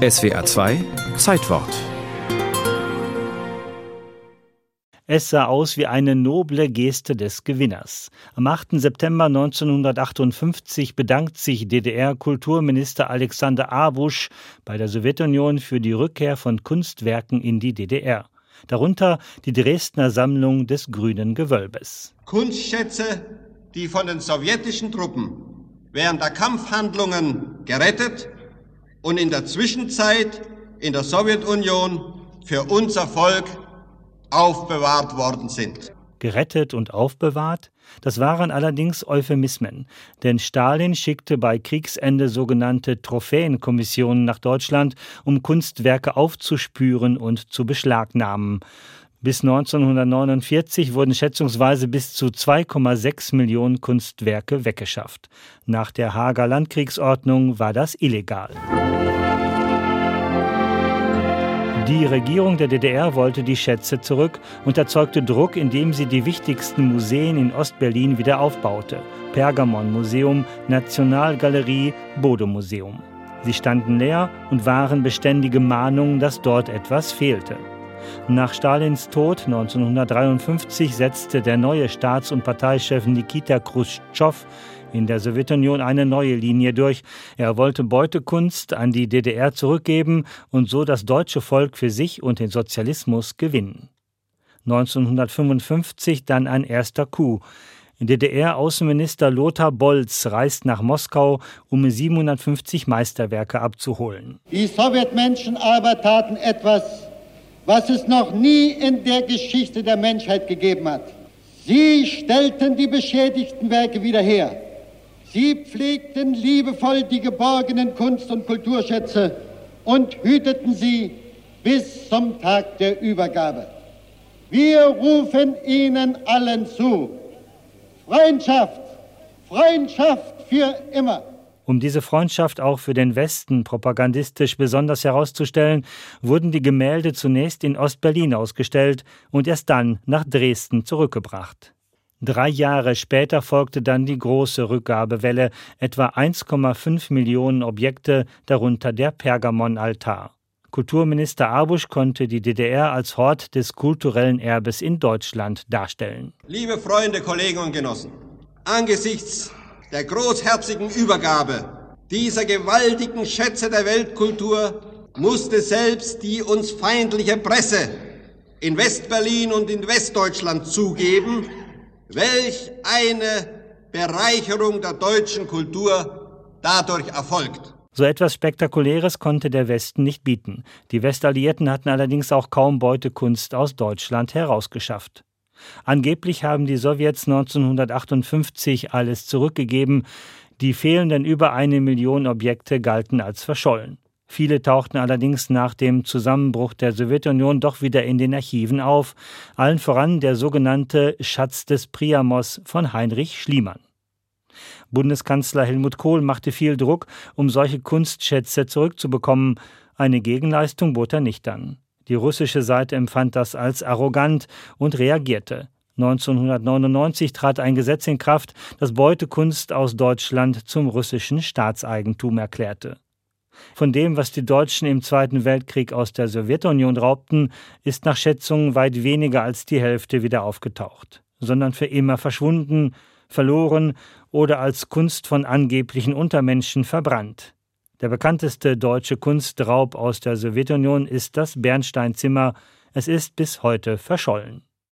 SWA 2 Zeitwort Es sah aus wie eine noble Geste des Gewinners. Am 8. September 1958 bedankt sich DDR-Kulturminister Alexander Abusch bei der Sowjetunion für die Rückkehr von Kunstwerken in die DDR. Darunter die Dresdner Sammlung des Grünen Gewölbes. Kunstschätze, die von den sowjetischen Truppen während der Kampfhandlungen gerettet und in der Zwischenzeit in der Sowjetunion für unser Volk aufbewahrt worden sind. Gerettet und aufbewahrt? Das waren allerdings Euphemismen, denn Stalin schickte bei Kriegsende sogenannte Trophäenkommissionen nach Deutschland, um Kunstwerke aufzuspüren und zu beschlagnahmen. Bis 1949 wurden schätzungsweise bis zu 2,6 Millionen Kunstwerke weggeschafft. Nach der Haager Landkriegsordnung war das illegal. Die Regierung der DDR wollte die Schätze zurück und erzeugte Druck, indem sie die wichtigsten Museen in Ostberlin wieder aufbaute. Pergamon-Museum, Nationalgalerie, Bode-Museum. Sie standen leer und waren beständige Mahnungen, dass dort etwas fehlte. Nach Stalins Tod 1953 setzte der neue Staats- und Parteichef Nikita Khrushchev in der Sowjetunion eine neue Linie durch. Er wollte Beutekunst an die DDR zurückgeben und so das deutsche Volk für sich und den Sozialismus gewinnen. 1955 dann ein erster Coup. DDR-Außenminister Lothar Bolz reist nach Moskau, um 750 Meisterwerke abzuholen. Die Sowjetmenschen aber taten etwas, was es noch nie in der Geschichte der Menschheit gegeben hat. Sie stellten die beschädigten Werke wieder her. Sie pflegten liebevoll die geborgenen Kunst- und Kulturschätze und hüteten sie bis zum Tag der Übergabe. Wir rufen Ihnen allen zu. Freundschaft, Freundschaft für immer. Um diese Freundschaft auch für den Westen propagandistisch besonders herauszustellen, wurden die Gemälde zunächst in Ostberlin ausgestellt und erst dann nach Dresden zurückgebracht. Drei Jahre später folgte dann die große Rückgabewelle, etwa 1,5 Millionen Objekte, darunter der Pergamon-Altar. Kulturminister Abusch konnte die DDR als Hort des kulturellen Erbes in Deutschland darstellen. Liebe Freunde, Kollegen und Genossen, angesichts der großherzigen Übergabe dieser gewaltigen Schätze der Weltkultur musste selbst die uns feindliche Presse in Westberlin und in Westdeutschland zugeben, welch eine Bereicherung der deutschen Kultur dadurch erfolgt. So etwas Spektakuläres konnte der Westen nicht bieten. Die Westalliierten hatten allerdings auch kaum Beutekunst aus Deutschland herausgeschafft. Angeblich haben die Sowjets 1958 alles zurückgegeben. Die fehlenden über eine Million Objekte galten als verschollen. Viele tauchten allerdings nach dem Zusammenbruch der Sowjetunion doch wieder in den Archiven auf, allen voran der sogenannte Schatz des Priamos von Heinrich Schliemann. Bundeskanzler Helmut Kohl machte viel Druck, um solche Kunstschätze zurückzubekommen. Eine Gegenleistung bot er nicht an. Die russische Seite empfand das als arrogant und reagierte. 1999 trat ein Gesetz in Kraft, das Beutekunst aus Deutschland zum russischen Staatseigentum erklärte. Von dem, was die Deutschen im Zweiten Weltkrieg aus der Sowjetunion raubten, ist nach Schätzungen weit weniger als die Hälfte wieder aufgetaucht, sondern für immer verschwunden, verloren oder als Kunst von angeblichen Untermenschen verbrannt. Der bekannteste deutsche Kunstraub aus der Sowjetunion ist das Bernsteinzimmer. Es ist bis heute verschollen.